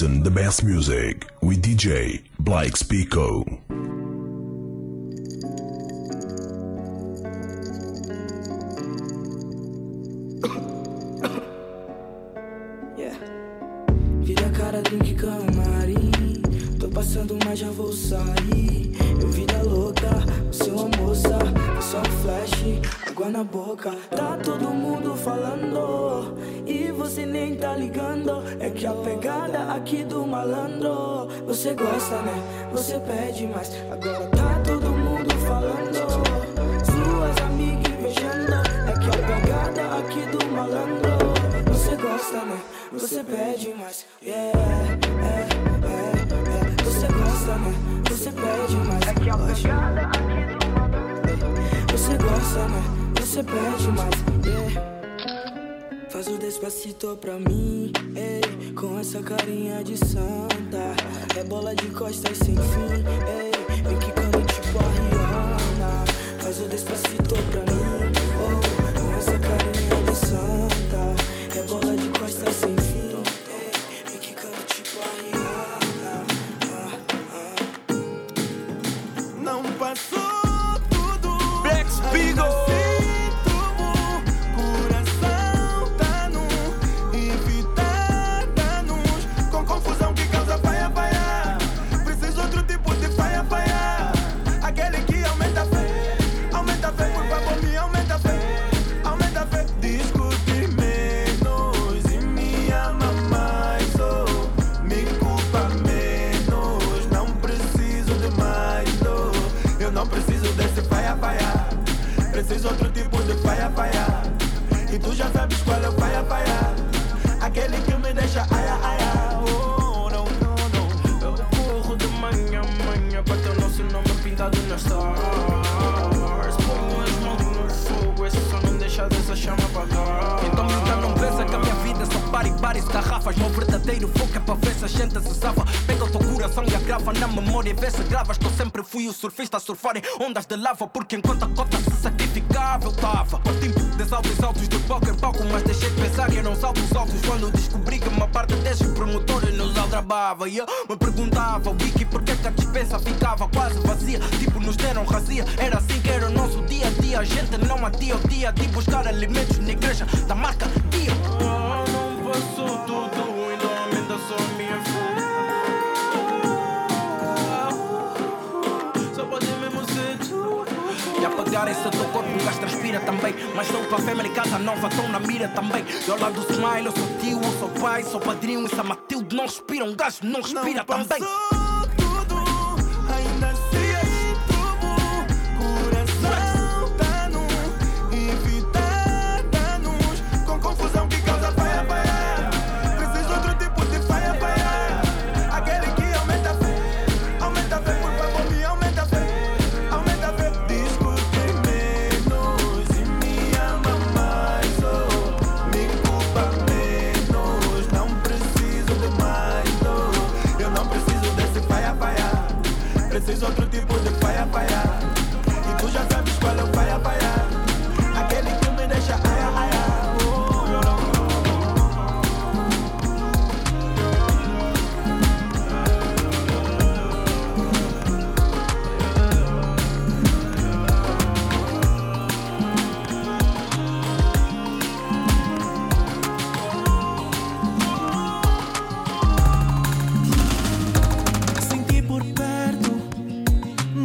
Listen the best music with DJ Blake Spico. Gosta, né? Você pede mais. Agora com essa carinha de santa. É bola de costas sem fim, ei, vem quicando tipo a Rihanna. Faz o despacito pra mim, é ver se a gente se safa. Pega o teu coração e agrava na memória. Vê se gravas Que eu sempre fui o surfista a surfar em ondas de lava Porque enquanto a cota se sacrificava eu tava. Partindo de saltos altos de palco em palco Mas deixei de pensar que eram saltos altos Quando descobri que uma parte desses promotores nos aldrabava E eu me perguntava, Wiki, porquê que a dispensa ficava quase vazia? Tipo, nos deram razia, era assim que era o nosso dia a dia. A gente não adia o dia de buscar alimentos na igreja da marca Dia Ah, não passou tudo E apagar esse teu corpo, um gajo transpira também. Mas sou para a família casa nova, estão na mira também. E ao lado do smile, eu sou tio, eu sou pai, sou padrinho. E se a Matilde não respira, um gajo não respira não também. passou the fire, fire.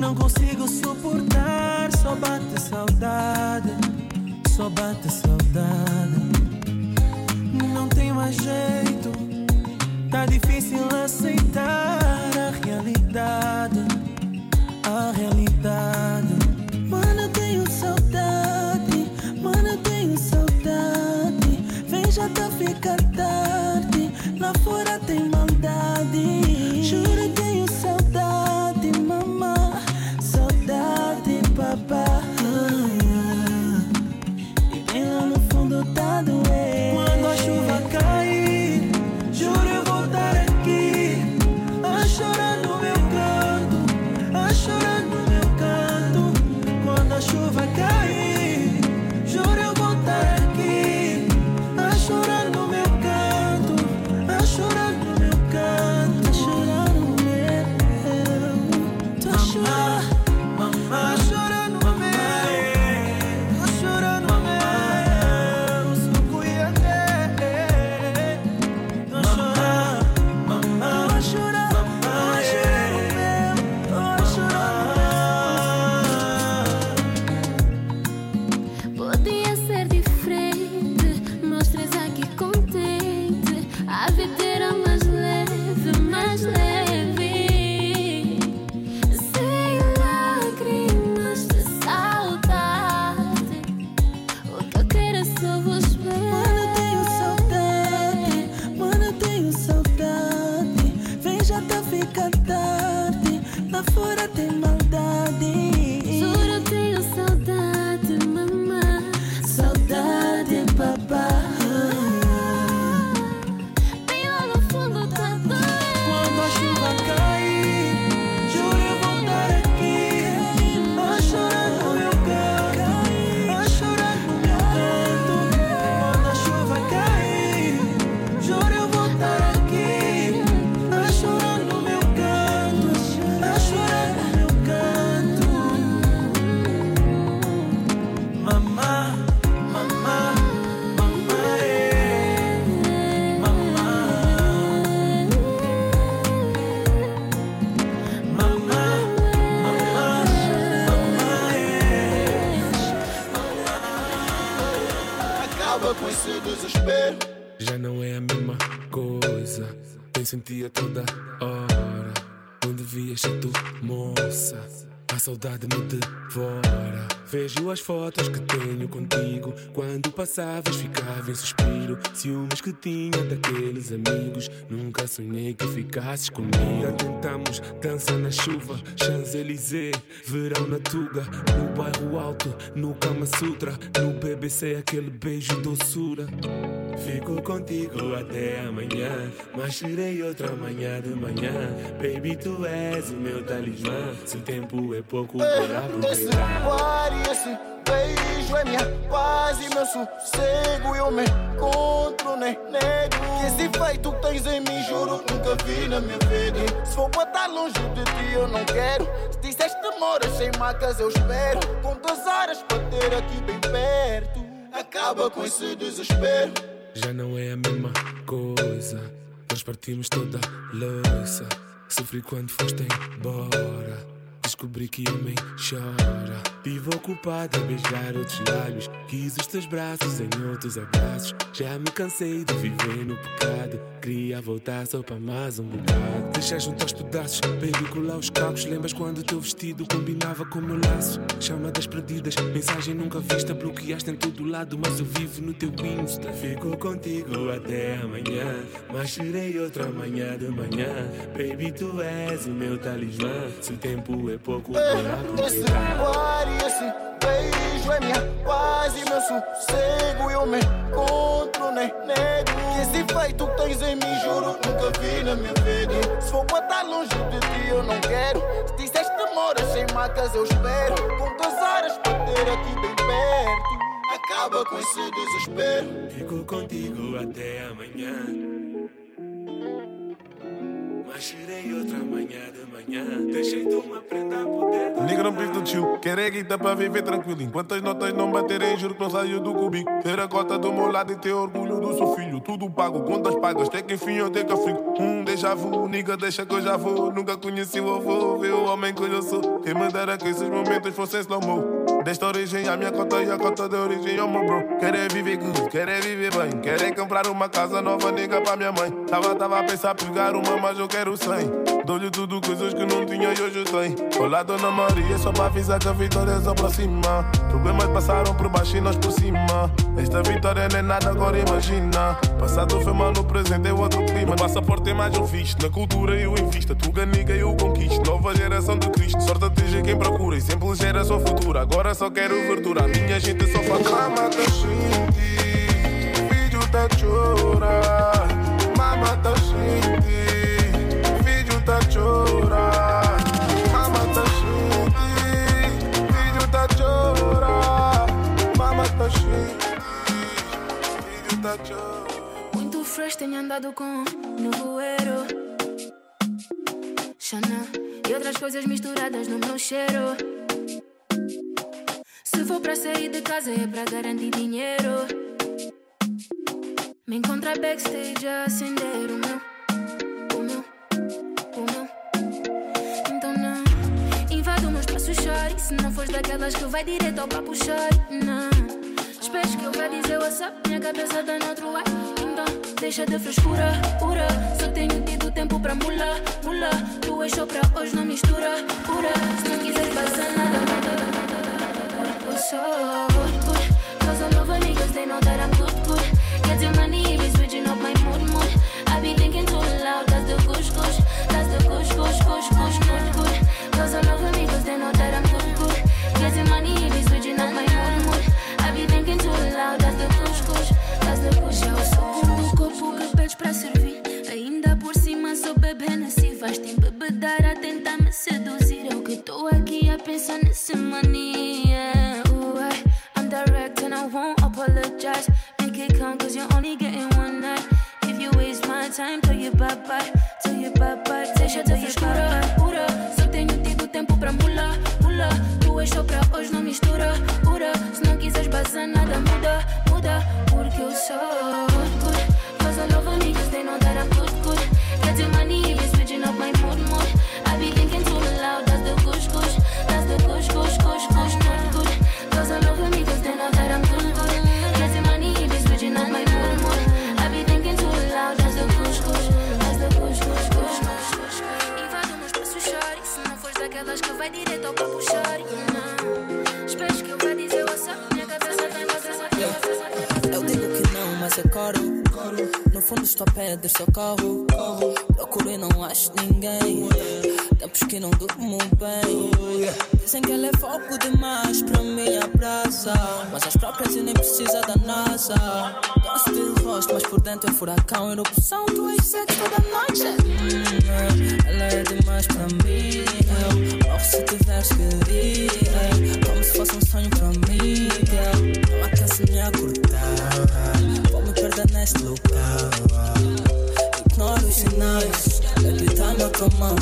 não consigo suportar. Só bate saudade, só bate saudade. Não tem mais jeito, tá difícil aceitar a realidade. A realidade, mano, eu tenho saudade, mano, eu tenho saudade. Vem já tá ficar tarde, lá fora tem maldade. Sentia toda hora. Não devias ser tu, moça. A saudade me devora. Vejo as fotos que tenho contigo. Quando passavas, ficava em suspiro. Ciúmes que tinha daqueles amigos. Nunca sonhei que ficasses comigo. Tentamos dança na chuva, Champs-Élysées, verão na Tuga. No bairro alto, no Kama Sutra. No BBC, aquele beijo doçura. Fico contigo até amanhã, mas serei outra manhã de manhã. Baby, tu és o meu talismã. Se o tempo é pouco para e esse beijo é minha paz e meu sossego. Eu me encontro, nem nego. Que esse feito tens em mim, juro, nunca vi na minha vida. Se for pra estar longe de ti, eu não quero. Se disseste demoras sem macas, eu espero. Quantas horas para ter aqui bem perto? Acaba com esse desespero. Já não é a mesma coisa. Nós partimos toda louça. Sofri quando foste embora. Descobri que homem chora. Vivo ocupado a beijar outros lábios. Quis os teus braços em outros abraços. Já me cansei de viver no pecado. Queria voltar só para mais um bocado. Deixar junto aos pedaços, colar os cacos. Lembras quando teu vestido combinava com meu laço? Chama das perdidas, mensagem nunca vista. Bloqueaste em todo lado, mas eu vivo no teu Insta. Fico contigo até amanhã, mas serei outra manhã de manhã. Baby, tu és o meu talismã. Se o tempo é pouco para Esse aproveitar. ar e esse beijo é minha paz e meu sossego. Eu me encontro, nem nego. Que esse feito tens em mim, juro, nunca vi na minha vida. Se for pra estar longe de ti, eu não quero. Se disseste demoras sem macas, eu espero. Quantas horas para ter aqui bem perto? Acaba com esse desespero. Fico contigo até amanhã. Mas serei outra manhã de manhã. Deixei-te uma prenda poder. Nigga não vive do quer é guita pra viver tranquilo. Enquanto as notas não baterem, juro que não saio do cubico. Ter a cota do meu lado e ter orgulho do seu filho. Tudo pago, contas pagas, até que enfim eu tenho que fico. Um déjà vu, nigga, deixa que eu já vou. Nunca conheci o avô, vê o homem que eu sou. Quem me dera que esses momentos fossem slow mo. Desta origem, a minha cota e a cota da origem, oh meu bro. Quer é viver good, quer é viver bem. Quer é comprar uma casa nova, nigga, pra minha mãe. Tava, tava a pensar pegar uma, mas eu quero 100. Dou-lhe tudo coisas que não tinha e hoje tenho. Olá, Dona Maria, só pra avisar que a vitória se aproxima. Problemas passaram por baixo e nós por cima. Esta vitória não é nada, agora imagina. Passado foi mal, no presente é outro clima. No passaporte é mais um visto, na cultura eu invisto. Tu ganiga eu conquisto. Nova geração de Cristo. Sorte atinge quem procura e sempre geração futura. Agora só quero verdura, a minha gente só faz. Mama tá shinti, vídeo tá chora. Mama tá shinti, vídeo tá chora. Muito fresh tenho andado com no voeiro Chanel e outras coisas misturadas no meu cheiro. Se for pra sair de casa é pra garantir dinheiro. Me encontra backstage a acender o meu O meu, o meu. Então não invado o meu espaço chore. Se não fores daquelas que vai direto ao papo chore. Não Esperes que eu vá dizer what's up Minha cabeça dá no outro ar. Então deixa de frescura, ura Só tenho tido tempo pra mula, mula. Tu és só pra hoje, não mistura, pura. Se não quiseres passar nada, nada Eu sou good, good Cause all over niggas, they know that I'm good, good Getting money, be switching up my mood, mood. I be thinking too loud, that's Fundo estou a deste seu carro. Procurei, não acho ninguém. Tempos que não durmo bem. Dizem que ele é foco demais pra minha praça. Mas as próprias e nem precisa da NASA. Gosto de rosto, mas por dentro é furacão. Erupção, tu és sexo toda noite. Ela é demais pra mim. Eu morro se tiveres que tua mão.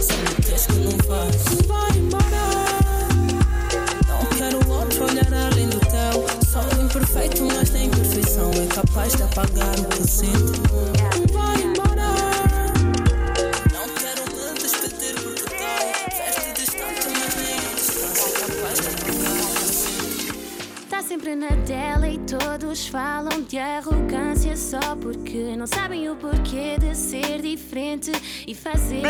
Só me tens que não faz. Vai embora. Não quero outro olhar além do teu. Sou imperfeito, mas nem perfeição é capaz de apagar o que sinto. Vai embora. Não quero me despedir porque teu veste distante, mas nem a distância é capaz de apagar o que sinto. Tá sempre na dela e todos falam de arrogância só porque não sabem o porquê de ser diferente e fazer.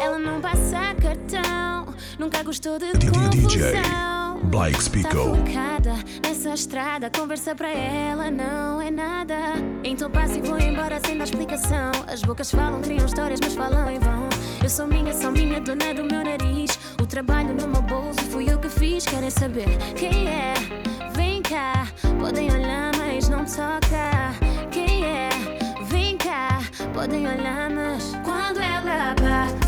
Ela não passa cartão, nunca gostou de confusão. Blake Tá Spico. focada nessa estrada, conversa pra ela não é nada. Então passa e vou embora sem dar explicação. As bocas falam, criam histórias, mas falam em vão. Eu sou minha, sou minha, dona do meu nariz. O trabalho no meu bolso fui eu que fiz. Querem saber quem é? Vem cá, podem olhar, mas não toca. Podem olhar, mas quando ela passa,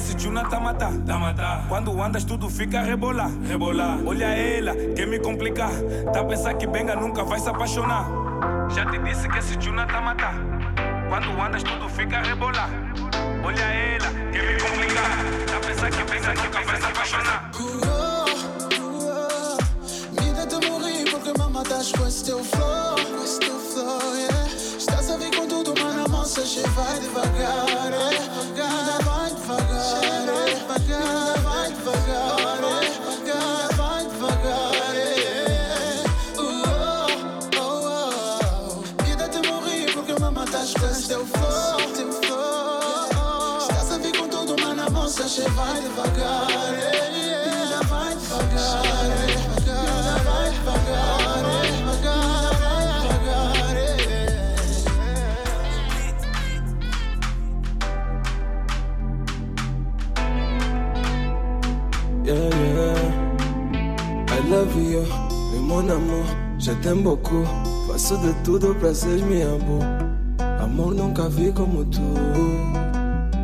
esse Juna tá matar, tá matar. Quando andas tudo fica rebolar, rebolar. Olha ela, quer me complicar. Tá a pensar que Benga nunca vai se apaixonar. Já te disse que esse Juna tá matar. Quando andas tudo fica rebolar. Olha ela, quer me complicar. Tá a pensar que Benga nunca vai se apaixonar. Matas com esse teu flow, com esse teu flow, yeah. Estás a vir com tudo, mas na moça che vai devagar, beaucoup. Faço de tudo pra seres minha amor. Amor nunca vi como tu.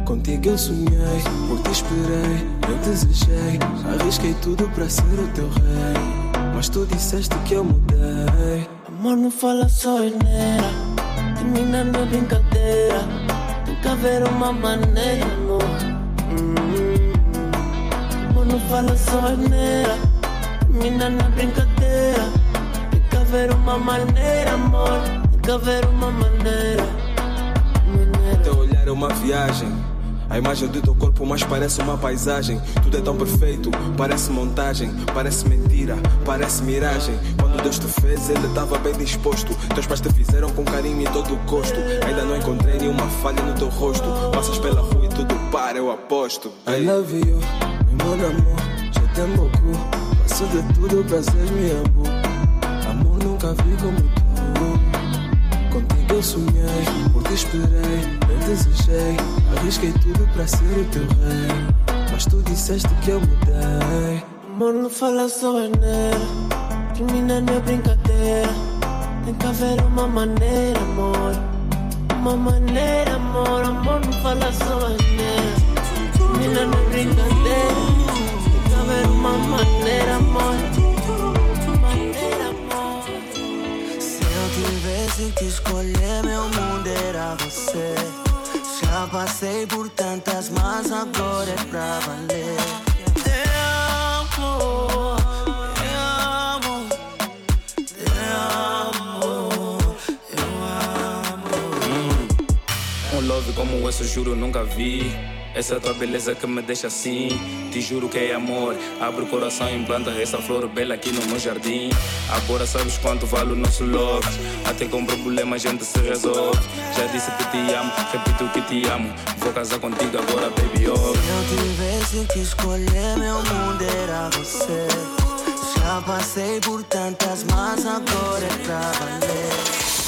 Contigo eu sonhei, por ti esperei, eu desejei. Arrisquei tudo pra ser o teu rei. Mas tu disseste que eu mudei. Amor, não fala só asneira. Termina na brincadeira. Tem que haver uma maneira, amor. Hum. Amor, não fala só asneira. Termina na brincadeira. Tem haver uma maneira, amor. Tem que haver uma maneira. Maneira. Teu olhar é uma viagem. A imagem do teu corpo mais parece uma paisagem. Tudo é tão perfeito, parece montagem, parece mentira, parece miragem. Quando Deus te fez, Ele estava bem disposto. Teus pais te fizeram com carinho e todo o gosto. Ainda não encontrei nenhuma falha no teu rosto. Passas pela rua e tudo para, eu aposto. I love you, meu amor, je t'aime beaucoup. Faço de tudo pra ser meu amor. Amor nunca vi como tu. Contigo eu sonhei, por ti esperei, eu desejei. Arrisquei tudo pra ser o teu rei. Mas tu disseste que eu mudei. Amor, não fala só asneira. Termina na brincadeira. Tem que haver uma maneira, amor. Uma maneira, amor. Amor, não fala só asneira. Termina na brincadeira. Tem que haver uma maneira, amor. Passei por tantas, mas agora é pra valer. Te amo, te amo, te amo, eu amo. Um love como esse, juro, nunca vi. Essa tua beleza que me deixa assim. Te juro que é amor. Abre o coração e implanta essa flor bela aqui no meu jardim. Agora sabes quanto vale o nosso love. Até com problema a gente se resolve. Já disse que te amo, repito que te amo. Vou casar contigo agora, baby. Oh. Se eu tivesse que escolher, meu mundo era você. Já passei por tantas, mas agora é pra valer.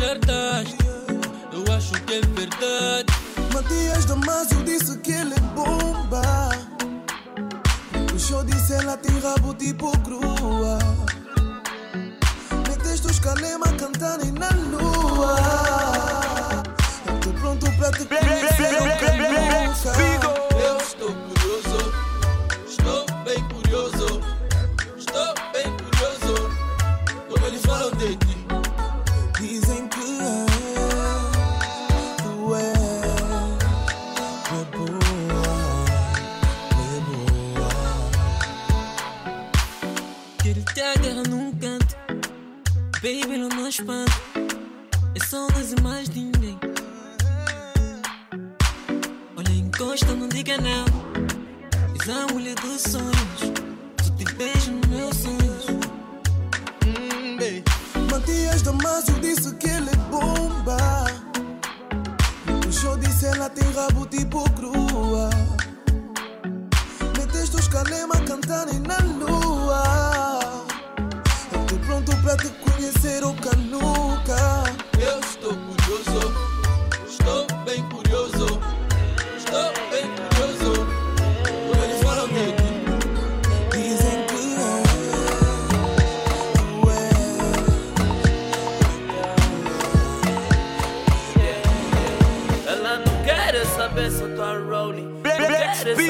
acertaste. Eu acho que é verdade. Matias Damasio disse que ele é bomba. O show disse ela tem rabo tipo crua. Meteste os calema cantando na lua. Eu tô pronto pra te conhecer. triângulo de sonhos. Se te beijo nos meus sonhos. Mm, hum, Matias Damasio disse que ele é bomba. O show disse ela tem rabo tipo crua. Meteste os calema cantando na lua. Eu tô pronto pra te conhecer oh, o cano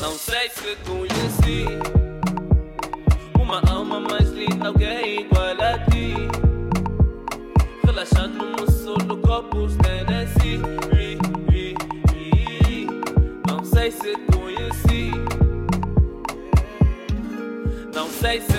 Não sei se conheci uma alma mais linda, alguém igual a ti. Relaxando no solo, copos Corpus Tennessee. Não sei se conheci. Não sei se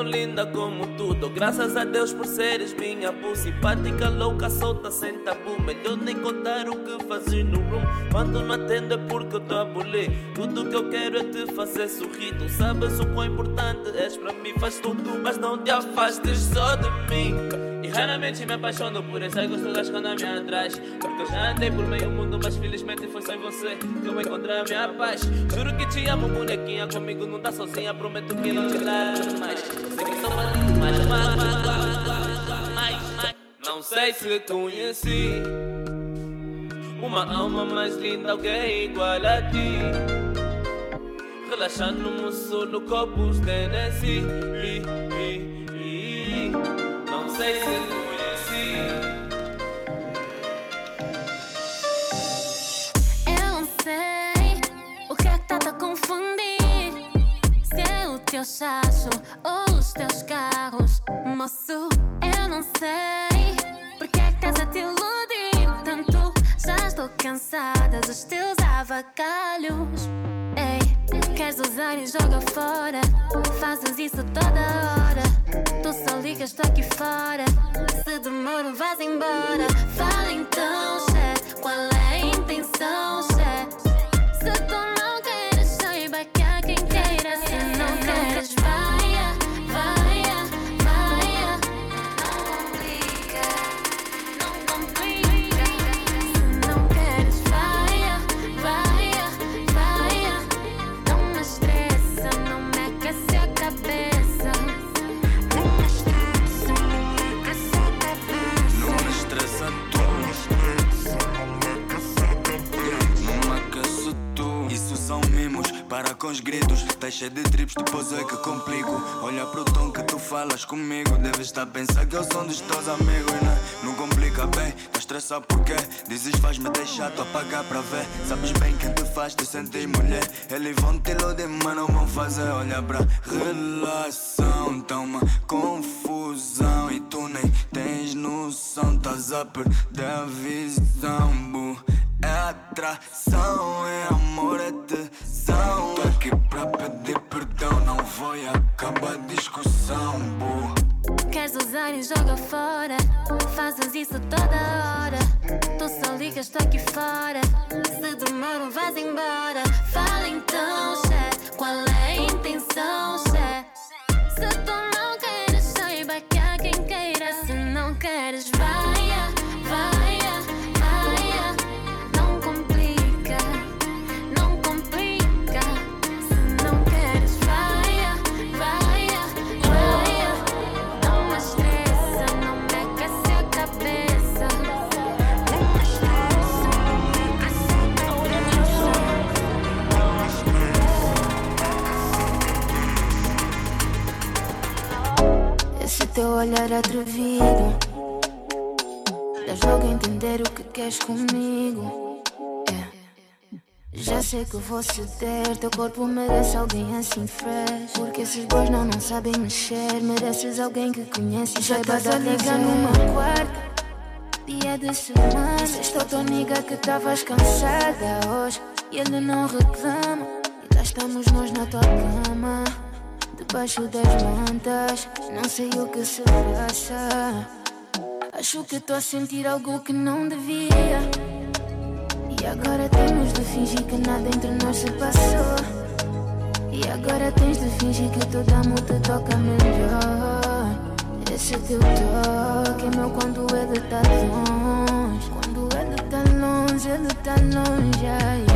não linda como tu. Dou graças a Deus por seres minha bu simpática, louca, solta, sem tabu. Melhor nem contar o que fazes no room. Quando não atendo é porque eu tô a bolir. Tudo que eu quero é te fazer sorrir. Tu sabes o quão importante és para mim, faz tudo, mas não te afastes só de mim. E raramente me apaixono por esse gosto das que andam me atrás. Porque eu já andei por meio mundo, mas felizmente foi só em você que eu encontrei a minha paz. Juro que te amo, bonequinha. Comigo não tá sozinha, prometo que não te largo mais. Não sei se conheci uma alma mais linda, alguém igual a ti. Relaxando no solo, copos Tennessee. Não sei se teu chacho ou os teus carros. Moço, eu não sei porque é a te iludir tanto. Já estou cansada dos teus avacalhos. Ei, queres usar e joga fora? Fazes isso toda hora. Tu só ligas, tô aqui fora. Se demoro, vais embora. Fala depois é que complico. Olha pro tom que tu falas comigo. Deves estar a pensar que eu sou um dos teus amigos né? Não complica bem, tá estressado porque Dizes faz-me deixar, tu apagar pra ver. Sabes bem quem te faz te sentir mulher. Eles vão te iludir, mas não vão fazer. Olha pra relação, tá uma confusão. E tu nem tens noção, estás a perder a visão, bu. É atração, é amor, usar e joga fora? Fazes isso toda hora. Tu só ligas, tô aqui fora. Se demoro, vais embora. Fala então, chefe, qual é a intenção, chefe? Teu olhar atrevido. Dá jogo a entender o que queres comigo. É. Já sei que vou ceder. Teu corpo merece alguém assim fresh. Porque esses boys não, não sabem mexer. Mereces alguém que conhece Já estás a ligar no meu quarto Dia de semana Estou tua amiga que estavas cansada hoje. E ele não reclama. E lá estamos nós na tua cama Debaixo das mantas Não sei o que se passa. Acho que estou a sentir algo que não devia. E agora temos de fingir que nada entre nós se passou. E agora tens de fingir que toda amor te toca melhor. Esse teu toque é meu quando ele tá longe. Quando ele tá longe, ele tá longe Ai,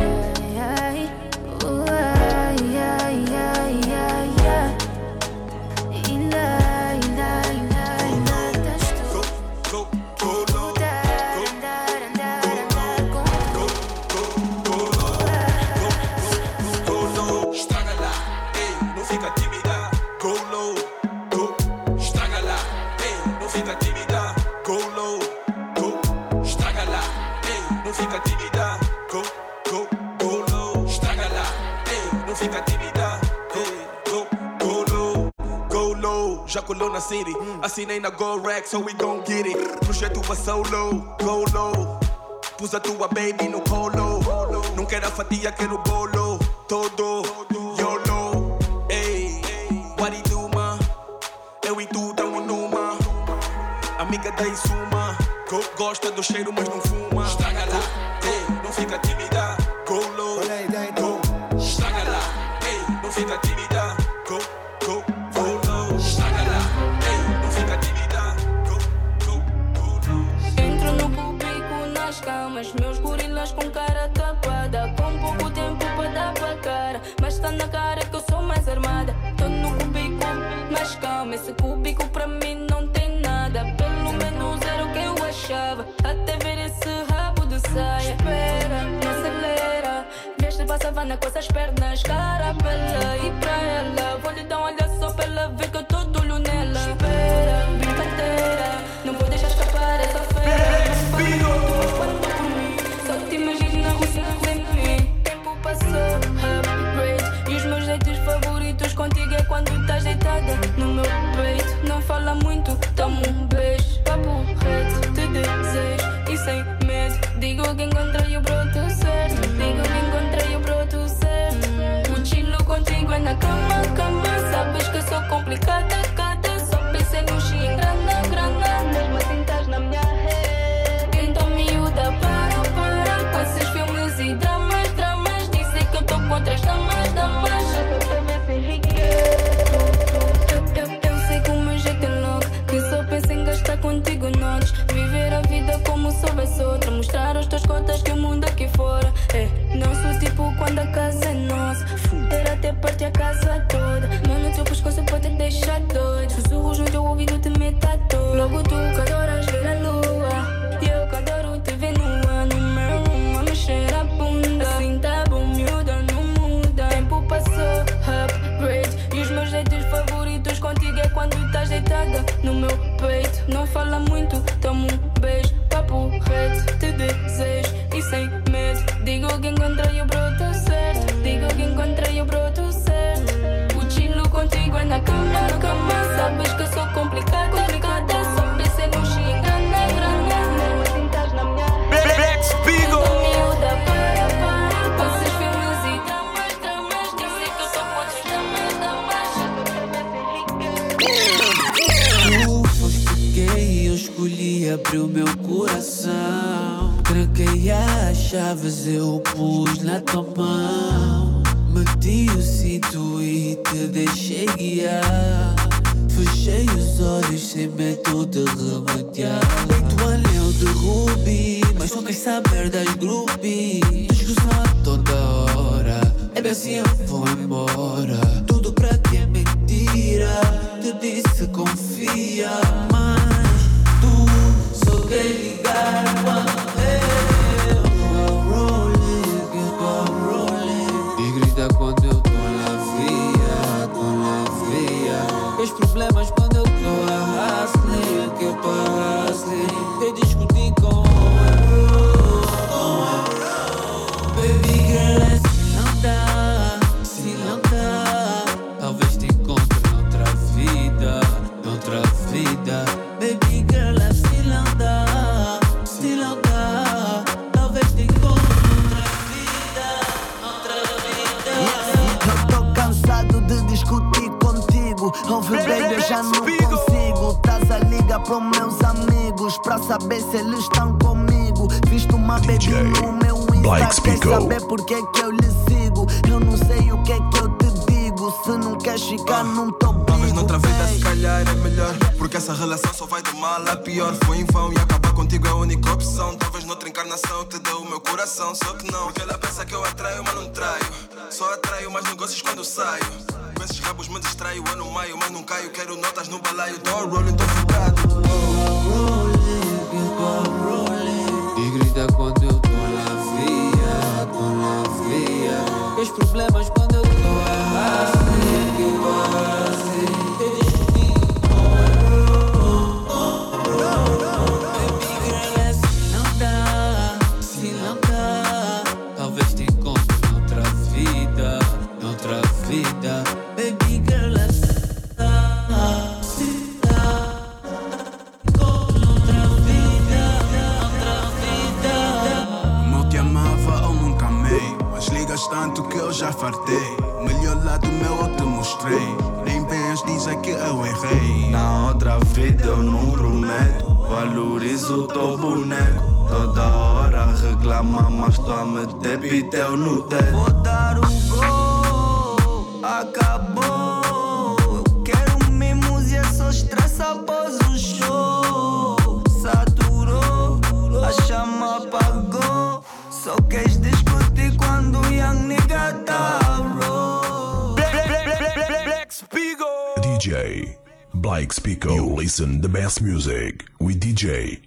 city, assinei na Go Rack, so we gon' get it. Projeto a solo, go low. Pus a tua baby no colo. Não quero a fatia, quero bolo. Todo, YOLO. Ei, what it do, ma? Eu e tu tamo numa. Amiga da Insuma. Go, gosta do cheiro, mas não fuma. Estraga lá, ei, não fica tímida. Esse cúbico pra mim não tem nada. Pelo menos era o que eu achava. Até ver esse rabo de saia. Espera, não acelera. Veste pra savana com essas pernas, cara bela. E pra ela, vou lhe dar um olhar só pra ela complicada, o meu coração. Tranquei as chaves, eu pus na tua mão. Meti o cinto e te deixei guiar. Fechei os olhos sem medo de remediar. Deito um anel de rubi, mas não queres saber das groupies. Discussão a toda hora, é bem assim eu vou embora. Tudo pra ti é mentira, te disse confia, mas tu só quer Ouve, baby, eu já não consigo. Tás a liga pros meus amigos pra saber se eles estão comigo. Visto uma baby no meu Black Insta, quer saber por que que eu lhe sigo. Eu não sei o que é que eu te digo. Se não queres ficar, não tô Talvez noutra vida se calhar é melhor Porque essa relação só vai de mal a pior Foi em vão e acabar contigo é a única opção Talvez noutra encarnação eu te dê o meu coração Só que não, porque ela pensa que eu atraio, mas não traio Só atraio mais negócios quando saio esses rabos me distraio, eu no maio Mas não caio, quero notas no balaio Tô rolling, tô focado E grita quando eu tô na via, tô na via. Os problemas Music with DJ